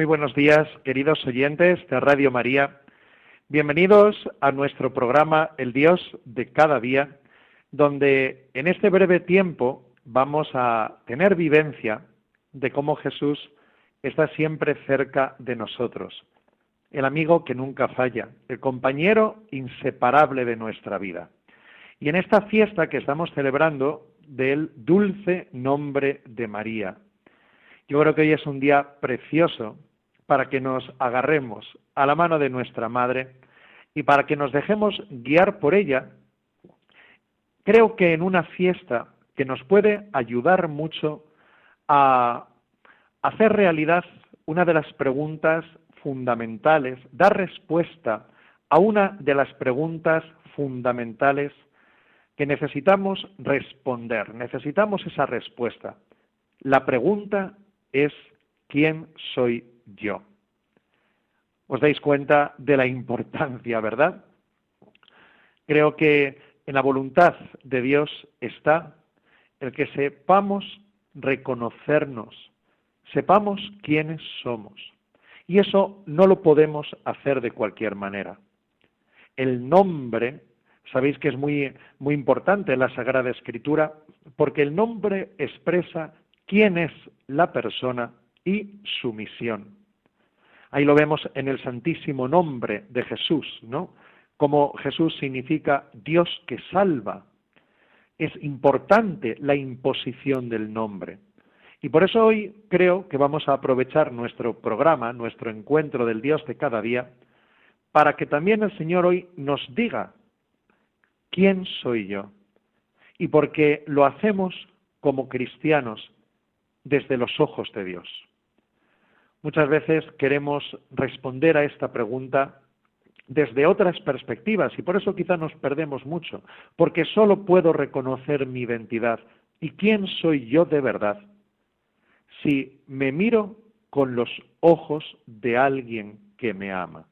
Muy buenos días, queridos oyentes de Radio María. Bienvenidos a nuestro programa El Dios de cada día, donde en este breve tiempo vamos a tener vivencia de cómo Jesús está siempre cerca de nosotros, el amigo que nunca falla, el compañero inseparable de nuestra vida. Y en esta fiesta que estamos celebrando del dulce nombre de María, yo creo que hoy es un día precioso para que nos agarremos a la mano de nuestra Madre y para que nos dejemos guiar por ella, creo que en una fiesta que nos puede ayudar mucho a hacer realidad una de las preguntas fundamentales, dar respuesta a una de las preguntas fundamentales que necesitamos responder, necesitamos esa respuesta. La pregunta es ¿quién soy yo. Os dais cuenta de la importancia, ¿verdad? Creo que en la voluntad de Dios está el que sepamos reconocernos, sepamos quiénes somos. Y eso no lo podemos hacer de cualquier manera. El nombre, sabéis que es muy, muy importante en la Sagrada Escritura, porque el nombre expresa quién es la persona y su misión. Ahí lo vemos en el santísimo nombre de Jesús, ¿no? Como Jesús significa Dios que salva. Es importante la imposición del nombre. Y por eso hoy creo que vamos a aprovechar nuestro programa, nuestro encuentro del Dios de cada día, para que también el Señor hoy nos diga quién soy yo. Y porque lo hacemos como cristianos desde los ojos de Dios. Muchas veces queremos responder a esta pregunta desde otras perspectivas y por eso quizá nos perdemos mucho, porque solo puedo reconocer mi identidad y quién soy yo de verdad si me miro con los ojos de alguien que me ama.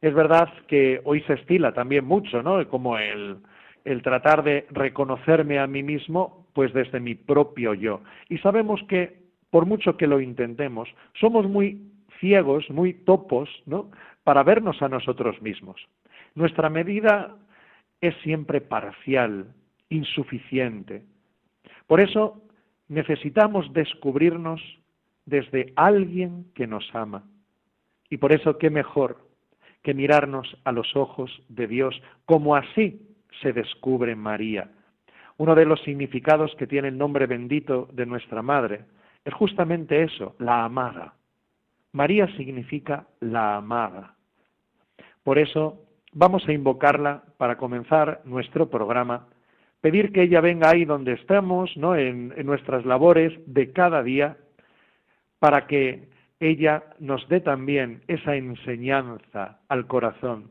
Es verdad que hoy se estila también mucho, ¿no? Como el, el tratar de reconocerme a mí mismo, pues desde mi propio yo. Y sabemos que por mucho que lo intentemos, somos muy ciegos, muy topos, ¿no? Para vernos a nosotros mismos. Nuestra medida es siempre parcial, insuficiente. Por eso necesitamos descubrirnos desde alguien que nos ama. Y por eso qué mejor que mirarnos a los ojos de Dios, como así se descubre María. Uno de los significados que tiene el nombre bendito de nuestra Madre es justamente eso, la amada. María significa la amada. Por eso vamos a invocarla para comenzar nuestro programa, pedir que ella venga ahí donde estamos, ¿no? en, en nuestras labores de cada día, para que ella nos dé también esa enseñanza al corazón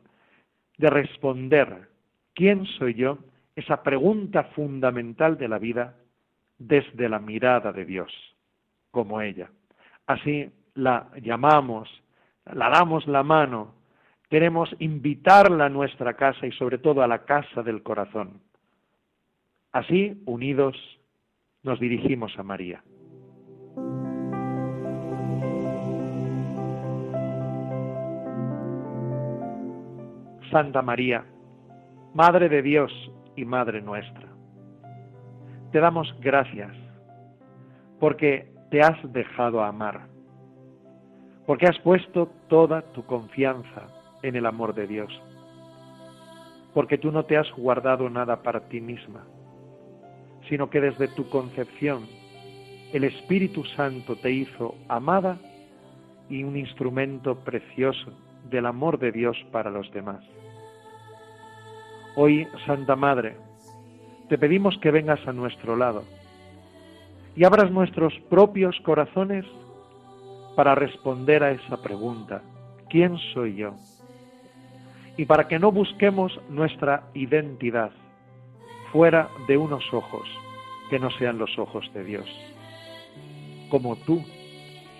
de responder ¿quién soy yo? Esa pregunta fundamental de la vida desde la mirada de Dios como ella. Así la llamamos, la damos la mano, queremos invitarla a nuestra casa y sobre todo a la casa del corazón. Así, unidos, nos dirigimos a María. Santa María, Madre de Dios y Madre nuestra. Te damos gracias porque te has dejado amar, porque has puesto toda tu confianza en el amor de Dios, porque tú no te has guardado nada para ti misma, sino que desde tu concepción el Espíritu Santo te hizo amada y un instrumento precioso del amor de Dios para los demás. Hoy, Santa Madre, te pedimos que vengas a nuestro lado y abras nuestros propios corazones para responder a esa pregunta, ¿quién soy yo? Y para que no busquemos nuestra identidad fuera de unos ojos que no sean los ojos de Dios, como tú,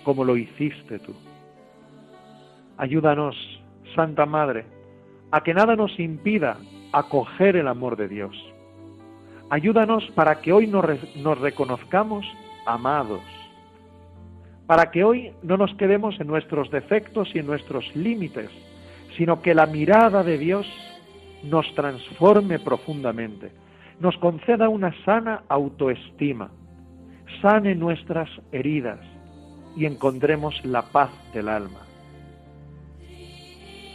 como lo hiciste tú. Ayúdanos, Santa Madre, a que nada nos impida acoger el amor de Dios. Ayúdanos para que hoy nos, reconozcamos amados, para que hoy no nos quedemos en nuestros defectos y en nuestros límites, sino que la mirada de Dios nos transforme profundamente, nos conceda una sana autoestima, sane nuestras heridas y encontremos la paz del alma.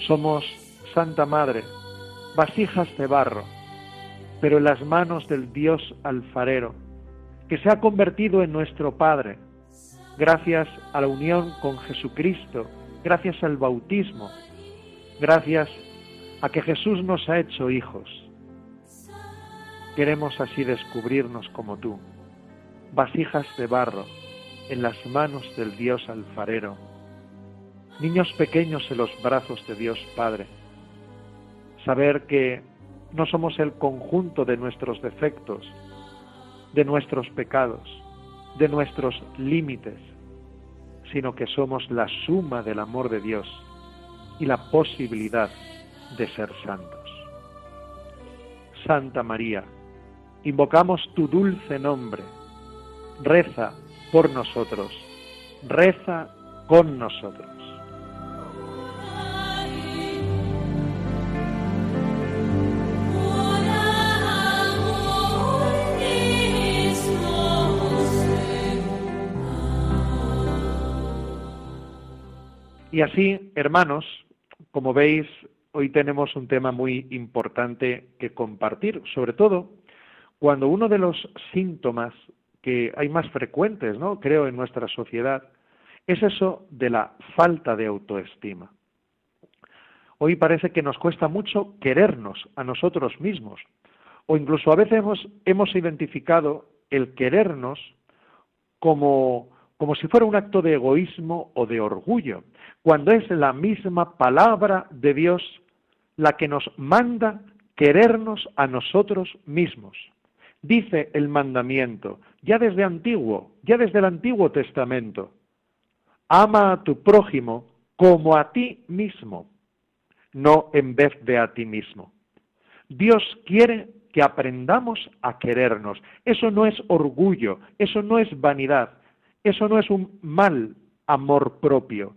Somos, Santa Madre, vasijas de barro, pero en las manos del Dios alfarero, que se ha convertido en nuestro Padre, gracias a la unión con Jesucristo, gracias al bautismo, gracias a que Jesús nos ha hecho hijos. Queremos así descubrirnos como tú, vasijas de barro en las manos del Dios alfarero, niños pequeños en los brazos de Dios Padre, saber que no somos el conjunto de nuestros defectos, de nuestros pecados, de nuestros límites, sino que somos la suma del amor de Dios y la posibilidad de ser santos. Santa María, invocamos tu dulce nombre, reza por nosotros, reza con nosotros. Y así, hermanos, como veis, hoy tenemos un tema muy importante que compartir, sobre todo cuando uno de los síntomas que hay más frecuentes, ¿no? creo, en nuestra sociedad, es eso de la falta de autoestima. Hoy parece que nos cuesta mucho querernos a nosotros mismos, o incluso a veces hemos, hemos identificado el querernos como como si fuera un acto de egoísmo o de orgullo, cuando es la misma palabra de Dios la que nos manda querernos a nosotros mismos. Dice el mandamiento, ya desde antiguo, ya desde el Antiguo Testamento, ama a tu prójimo como a ti mismo, no en vez de a ti mismo. Dios quiere que aprendamos a querernos. Eso no es orgullo, eso no es vanidad, eso no es un mal amor propio,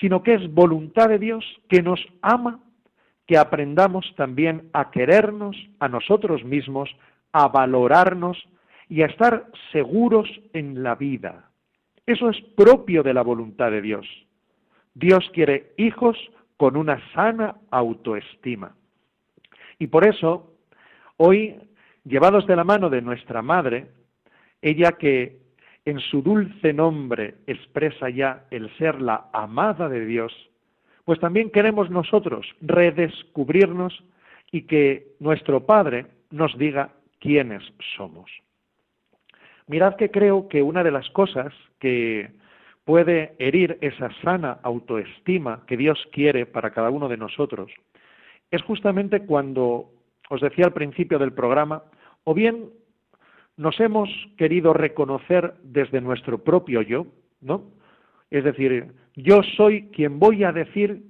sino que es voluntad de Dios que nos ama, que aprendamos también a querernos a nosotros mismos, a valorarnos y a estar seguros en la vida. Eso es propio de la voluntad de Dios. Dios quiere hijos con una sana autoestima. Y por eso, hoy, llevados de la mano de nuestra Madre, ella que en su dulce nombre expresa ya el ser la amada de Dios, pues también queremos nosotros redescubrirnos y que nuestro Padre nos diga quiénes somos. Mirad que creo que una de las cosas que puede herir esa sana autoestima que Dios quiere para cada uno de nosotros es justamente cuando, os decía al principio del programa, o bien nos hemos querido reconocer desde nuestro propio yo, ¿no? Es decir, yo soy quien voy a decir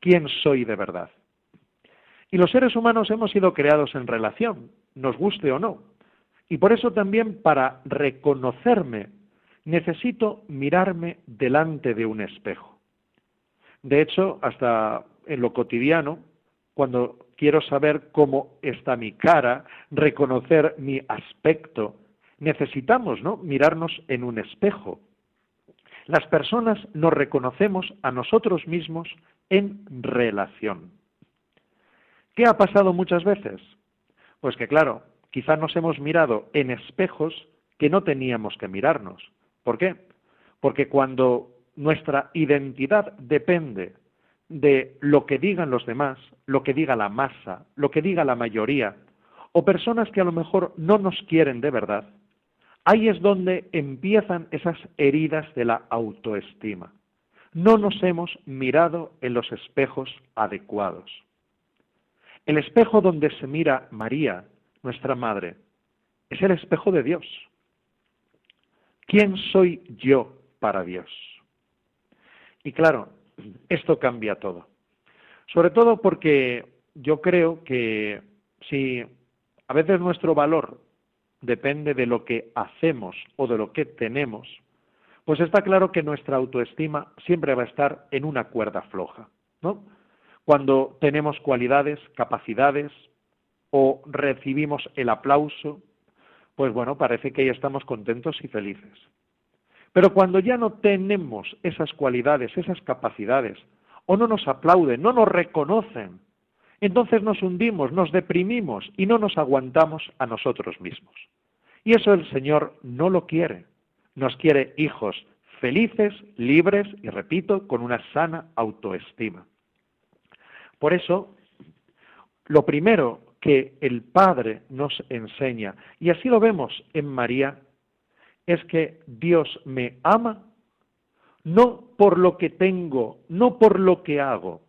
quién soy de verdad. Y los seres humanos hemos sido creados en relación, nos guste o no. Y por eso también para reconocerme necesito mirarme delante de un espejo. De hecho, hasta en lo cotidiano, cuando quiero saber cómo está mi cara, reconocer mi aspecto, necesitamos ¿no? mirarnos en un espejo. Las personas nos reconocemos a nosotros mismos en relación. ¿Qué ha pasado muchas veces? Pues que claro, quizá nos hemos mirado en espejos que no teníamos que mirarnos. ¿Por qué? Porque cuando nuestra identidad depende de lo que digan los demás, lo que diga la masa, lo que diga la mayoría, o personas que a lo mejor no nos quieren de verdad, ahí es donde empiezan esas heridas de la autoestima. No nos hemos mirado en los espejos adecuados. El espejo donde se mira María, nuestra madre, es el espejo de Dios. ¿Quién soy yo para Dios? Y claro, esto cambia todo. Sobre todo porque yo creo que si a veces nuestro valor depende de lo que hacemos o de lo que tenemos, pues está claro que nuestra autoestima siempre va a estar en una cuerda floja, ¿no? Cuando tenemos cualidades, capacidades o recibimos el aplauso, pues bueno, parece que ya estamos contentos y felices. Pero cuando ya no tenemos esas cualidades, esas capacidades, o no nos aplauden, no nos reconocen, entonces nos hundimos, nos deprimimos y no nos aguantamos a nosotros mismos. Y eso el Señor no lo quiere. Nos quiere hijos felices, libres y, repito, con una sana autoestima. Por eso, lo primero que el Padre nos enseña, y así lo vemos en María, es que Dios me ama no por lo que tengo, no por lo que hago.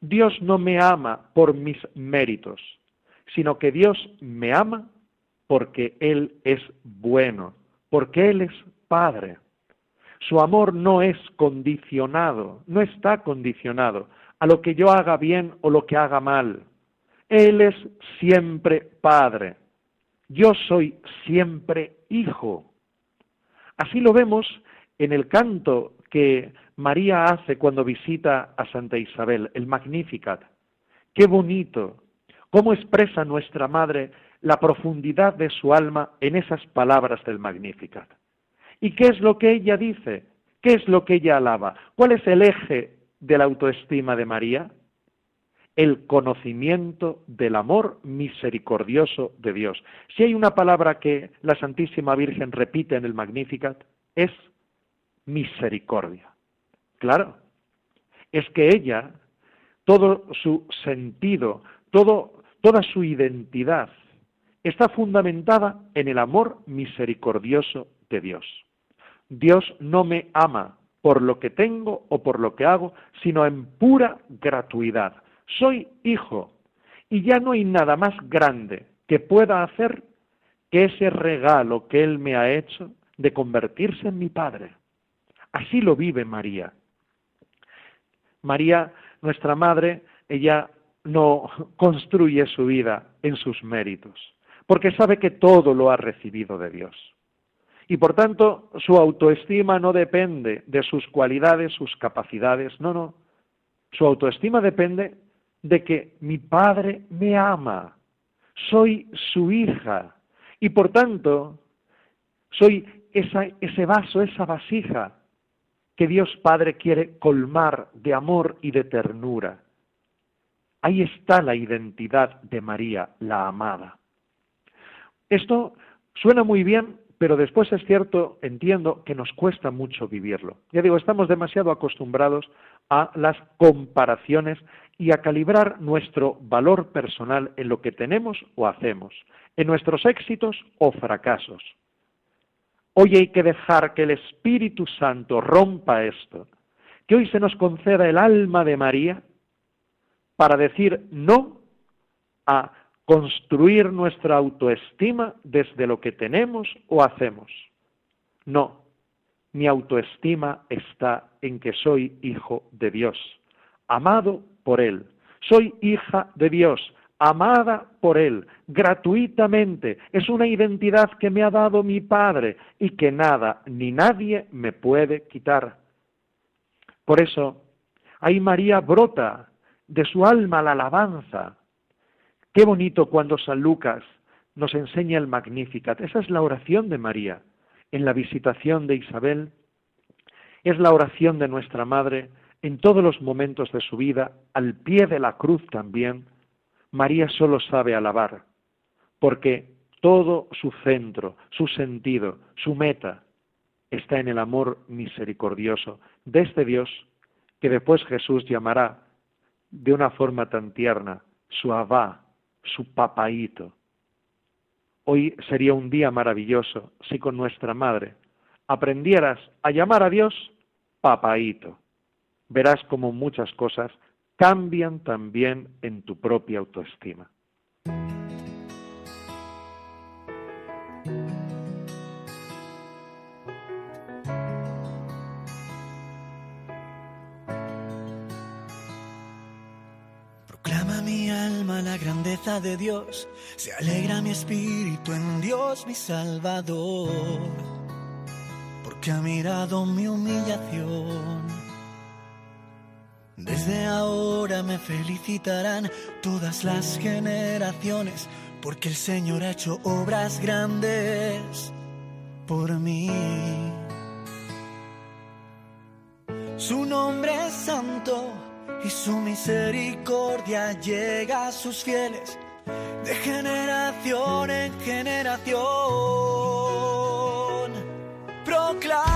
Dios no me ama por mis méritos, sino que Dios me ama porque Él es bueno, porque Él es Padre. Su amor no es condicionado, no está condicionado a lo que yo haga bien o lo que haga mal. Él es siempre Padre. Yo soy siempre Hijo. Así lo vemos en el canto que María hace cuando visita a Santa Isabel, el Magnificat. Qué bonito, cómo expresa nuestra Madre la profundidad de su alma en esas palabras del Magnificat. ¿Y qué es lo que ella dice? ¿Qué es lo que ella alaba? ¿Cuál es el eje de la autoestima de María? El conocimiento del amor misericordioso de Dios. Si hay una palabra que la Santísima Virgen repite en el Magnificat, es misericordia. Claro, es que ella, todo su sentido, todo, toda su identidad está fundamentada en el amor misericordioso de Dios. Dios no me ama por lo que tengo o por lo que hago, sino en pura gratuidad. Soy hijo y ya no hay nada más grande que pueda hacer que ese regalo que Él me ha hecho de convertirse en mi Padre. Así lo vive María. María, nuestra Madre, ella no construye su vida en sus méritos, porque sabe que todo lo ha recibido de Dios. Y por tanto, su autoestima no depende de sus cualidades, sus capacidades, no, no. Su autoestima depende de que mi Padre me ama, soy su hija, y por tanto, soy ese vaso, esa vasija que Dios Padre quiere colmar de amor y de ternura. Ahí está la identidad de María, la amada. Esto suena muy bien, pero después es cierto, entiendo, que nos cuesta mucho vivirlo. Ya digo, estamos demasiado acostumbrados a las comparaciones y a calibrar nuestro valor personal en lo que tenemos o hacemos, en nuestros éxitos o fracasos. Hoy hay que dejar que el Espíritu Santo rompa esto, que hoy se nos conceda el alma de María para decir no a construir nuestra autoestima desde lo que tenemos o hacemos. No, mi autoestima está en que soy hijo de Dios, amado por Él. Soy hija de Dios, amada por Él, gratuitamente. Es una identidad que me ha dado mi Padre y que nada ni nadie me puede quitar. Por eso, ahí María brota de su alma la alabanza. Qué bonito cuando San Lucas nos enseña el Magnificat. Esa es la oración de María en la visitación de Isabel. Es la oración de nuestra Madre en todos los momentos de su vida, al pie de la cruz también. María solo sabe alabar, porque todo su centro, su sentido, su meta está en el amor misericordioso de este Dios que después Jesús llamará de una forma tan tierna su abá, su papaíto. Hoy sería un día maravilloso si con nuestra madre aprendieras a llamar a Dios papaíto. Verás como muchas cosas cambian también en tu propia autoestima. grandeza de Dios, se alegra mi espíritu en Dios mi Salvador, porque ha mirado mi humillación. Desde ahora me felicitarán todas las generaciones, porque el Señor ha hecho obras grandes por mí. Su nombre es santo y su misericordia llega a sus fieles de generación en generación. Proclama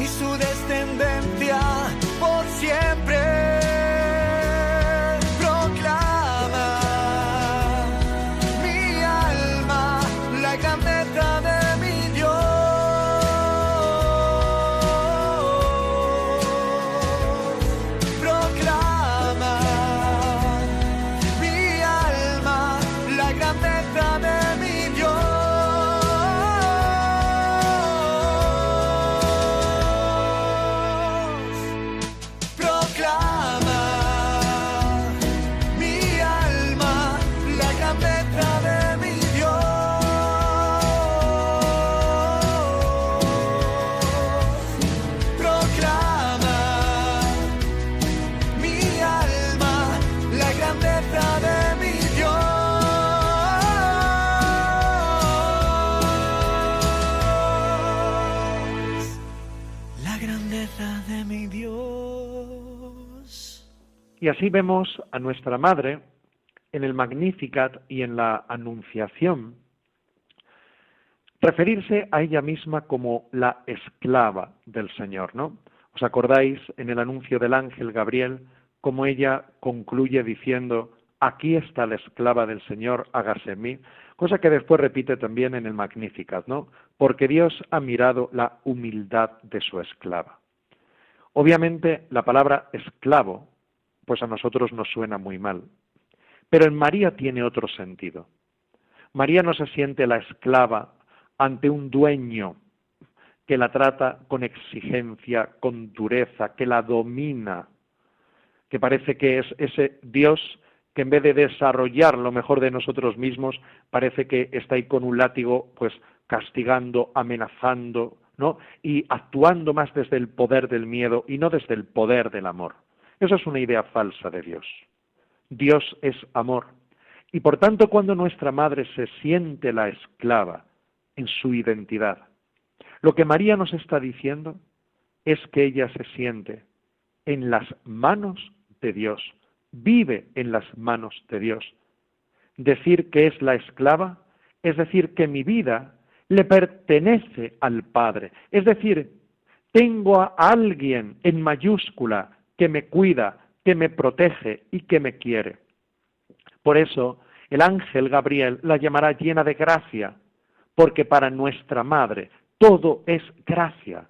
y su descendencia por siempre. Y así vemos a nuestra Madre en el Magnificat y en la Anunciación referirse a ella misma como la esclava del Señor, ¿no? ¿Os acordáis en el anuncio del ángel Gabriel cómo ella concluye diciendo, aquí está la esclava del Señor, hágase en mí? Cosa que después repite también en el Magnificat, ¿no? Porque Dios ha mirado la humildad de su esclava. Obviamente la palabra esclavo pues a nosotros nos suena muy mal. Pero en María tiene otro sentido. María no se siente la esclava ante un dueño que la trata con exigencia, con dureza, que la domina, que parece que es ese Dios que en vez de desarrollar lo mejor de nosotros mismos, parece que está ahí con un látigo, pues castigando, amenazando, ¿no? Y actuando más desde el poder del miedo y no desde el poder del amor. Esa es una idea falsa de Dios. Dios es amor Y por tanto, cuando nuestra madre se siente la esclava en su identidad, lo que María nos está diciendo es que ella se siente en las manos de Dios, vive en las manos de Dios. Decir que es la esclava es decir que mi vida le pertenece al Padre, es decir, tengo a alguien en mayúscula que me cuida, que me protege y que me quiere. Por eso el ángel Gabriel la llamará llena de gracia, porque para nuestra madre todo es gracia.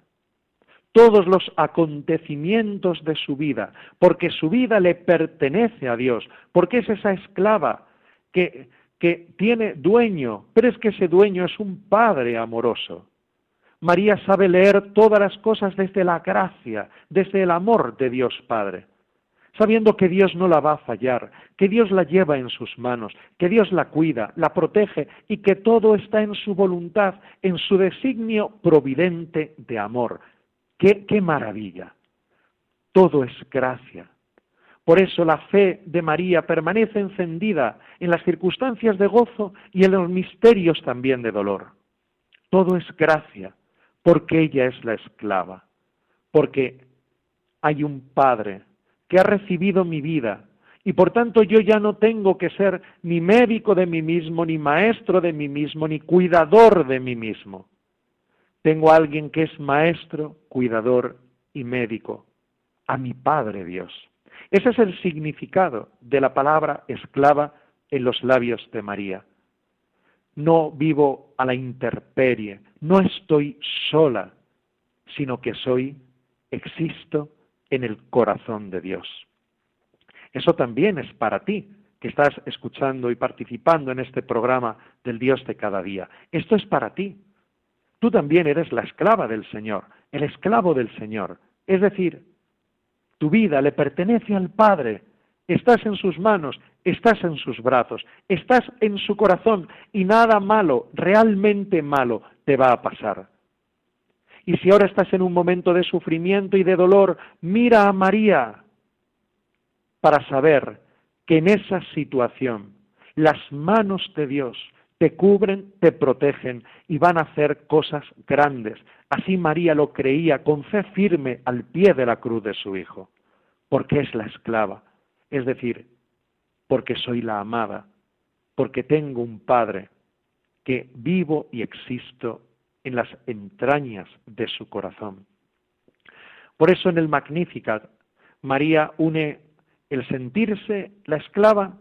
Todos los acontecimientos de su vida, porque su vida le pertenece a Dios, porque es esa esclava que, que tiene dueño, pero es que ese dueño es un Padre amoroso. María sabe leer todas las cosas desde la gracia, desde el amor de Dios Padre sabiendo que Dios no la va a fallar, que Dios la lleva en sus manos, que Dios la cuida, la protege y que todo está en su voluntad, en su designio providente de amor. ¡Qué, qué maravilla! Todo es gracia. Por eso la fe de María permanece encendida en las circunstancias de gozo y en los misterios también de dolor. Todo es gracia, porque ella es la esclava, porque hay un Padre que ha recibido mi vida. Y por tanto yo ya no tengo que ser ni médico de mí mismo, ni maestro de mí mismo, ni cuidador de mí mismo. Tengo a alguien que es maestro, cuidador y médico, a mi Padre Dios. Ese es el significado de la palabra esclava en los labios de María. No vivo a la intemperie, no estoy sola, sino que soy, existo en el corazón de Dios. Eso también es para ti, que estás escuchando y participando en este programa del Dios de cada día. Esto es para ti. Tú también eres la esclava del Señor, el esclavo del Señor. Es decir, tu vida le pertenece al Padre, estás en sus manos, estás en sus brazos, estás en su corazón y nada malo, realmente malo, te va a pasar. Y si ahora estás en un momento de sufrimiento y de dolor, mira a María para saber que en esa situación las manos de Dios te cubren, te protegen y van a hacer cosas grandes. Así María lo creía con fe firme al pie de la cruz de su Hijo, porque es la esclava, es decir, porque soy la amada, porque tengo un Padre que vivo y existo en las entrañas de su corazón. Por eso en el Magnificat María une el sentirse la esclava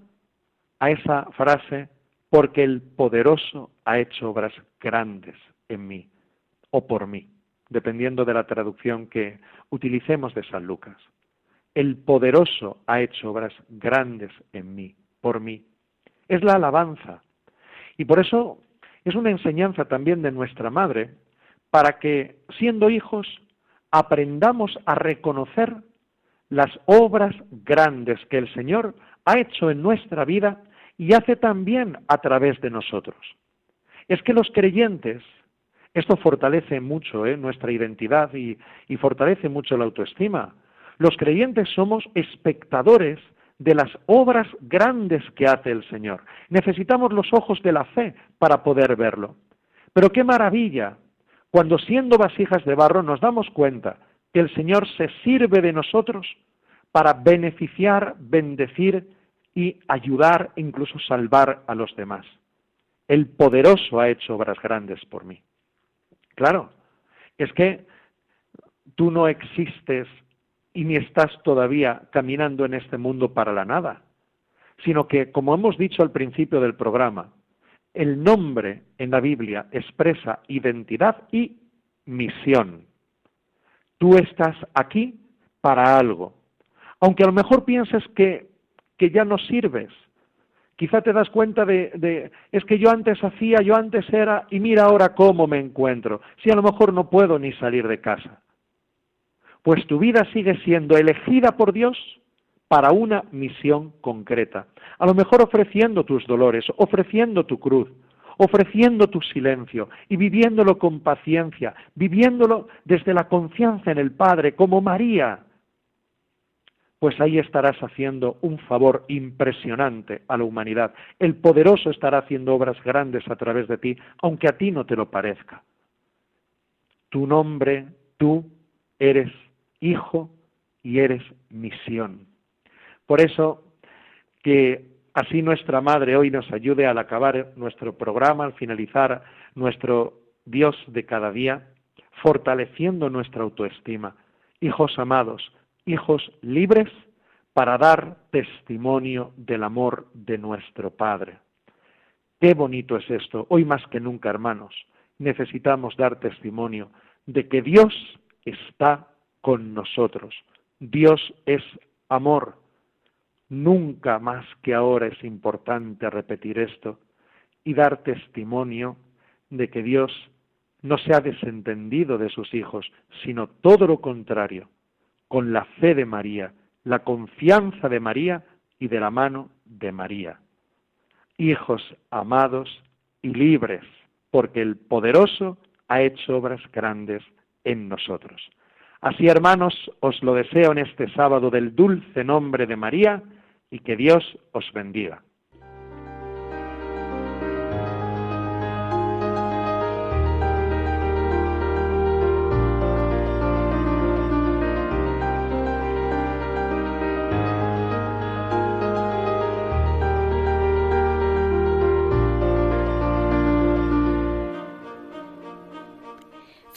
a esa frase, porque el poderoso ha hecho obras grandes en mí o por mí, dependiendo de la traducción que utilicemos de San Lucas. El poderoso ha hecho obras grandes en mí, por mí. Es la alabanza. Y por eso es una enseñanza también de nuestra madre para que, siendo hijos, aprendamos a reconocer las obras grandes que el Señor ha hecho en nuestra vida y hace también a través de nosotros. Es que los creyentes, esto fortalece mucho ¿eh? nuestra identidad y fortalece mucho la autoestima. Los creyentes somos espectadores de las obras grandes que hace el Señor. Necesitamos los ojos de la fe para poder verlo. Pero qué maravilla cuando siendo vasijas de barro nos damos cuenta que el Señor se sirve de nosotros para beneficiar, bendecir y ayudar, incluso salvar a los demás. El poderoso ha hecho obras grandes por mí. Claro, es que tú no existes y ni estás todavía caminando en este mundo para la nada, sino que, como hemos dicho al principio del programa, el nombre en la Biblia expresa identidad y misión. Tú estás aquí para algo. Aunque a lo mejor pienses que, que ya no sirves, quizá te das cuenta de, de, es que yo antes hacía, yo antes era, y mira ahora cómo me encuentro. Si a lo mejor no puedo ni salir de casa pues tu vida sigue siendo elegida por Dios para una misión concreta. A lo mejor ofreciendo tus dolores, ofreciendo tu cruz, ofreciendo tu silencio y viviéndolo con paciencia, viviéndolo desde la confianza en el Padre, como María. pues ahí estarás haciendo un favor impresionante a la humanidad. El poderoso estará haciendo obras grandes a través de ti, aunque a ti no te lo parezca. Tu nombre, tú eres hijo y eres misión. Por eso, que así nuestra Madre hoy nos ayude al acabar nuestro programa, al finalizar nuestro Dios de cada día, fortaleciendo nuestra autoestima. Hijos amados, hijos libres para dar testimonio del amor de nuestro Padre. Qué bonito es esto. Hoy más que nunca, hermanos, necesitamos dar testimonio de que Dios está con nosotros. Dios es amor. Nunca más que ahora es importante repetir esto y dar testimonio de que Dios no se ha desentendido de sus hijos, sino todo lo contrario con la fe de María, la confianza de María y de la mano de María. Hijos amados y libres, porque el poderoso ha hecho obras grandes en nosotros. Así, hermanos, os lo deseo en este sábado del dulce nombre de María y que Dios os bendiga.